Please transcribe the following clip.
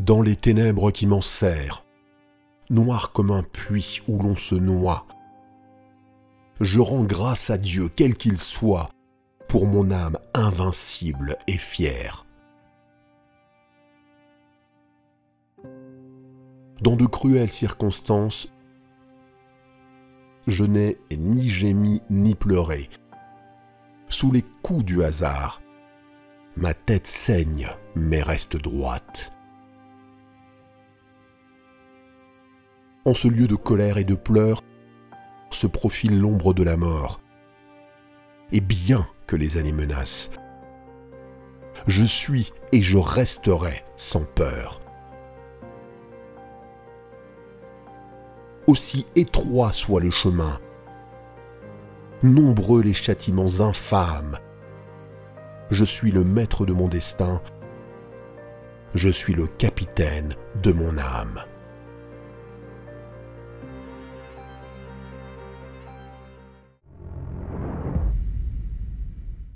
dans les ténèbres qui m'en serrent, noir comme un puits où l'on se noie. Je rends grâce à Dieu, quel qu'il soit, pour mon âme invincible et fière. Dans de cruelles circonstances, je n'ai ni gémi ni pleuré. Sous les coups du hasard, ma tête saigne mais reste droite. En ce lieu de colère et de pleurs se profile l'ombre de la mort. Et bien que les années menacent, je suis et je resterai sans peur. Aussi étroit soit le chemin, nombreux les châtiments infâmes, je suis le maître de mon destin, je suis le capitaine de mon âme.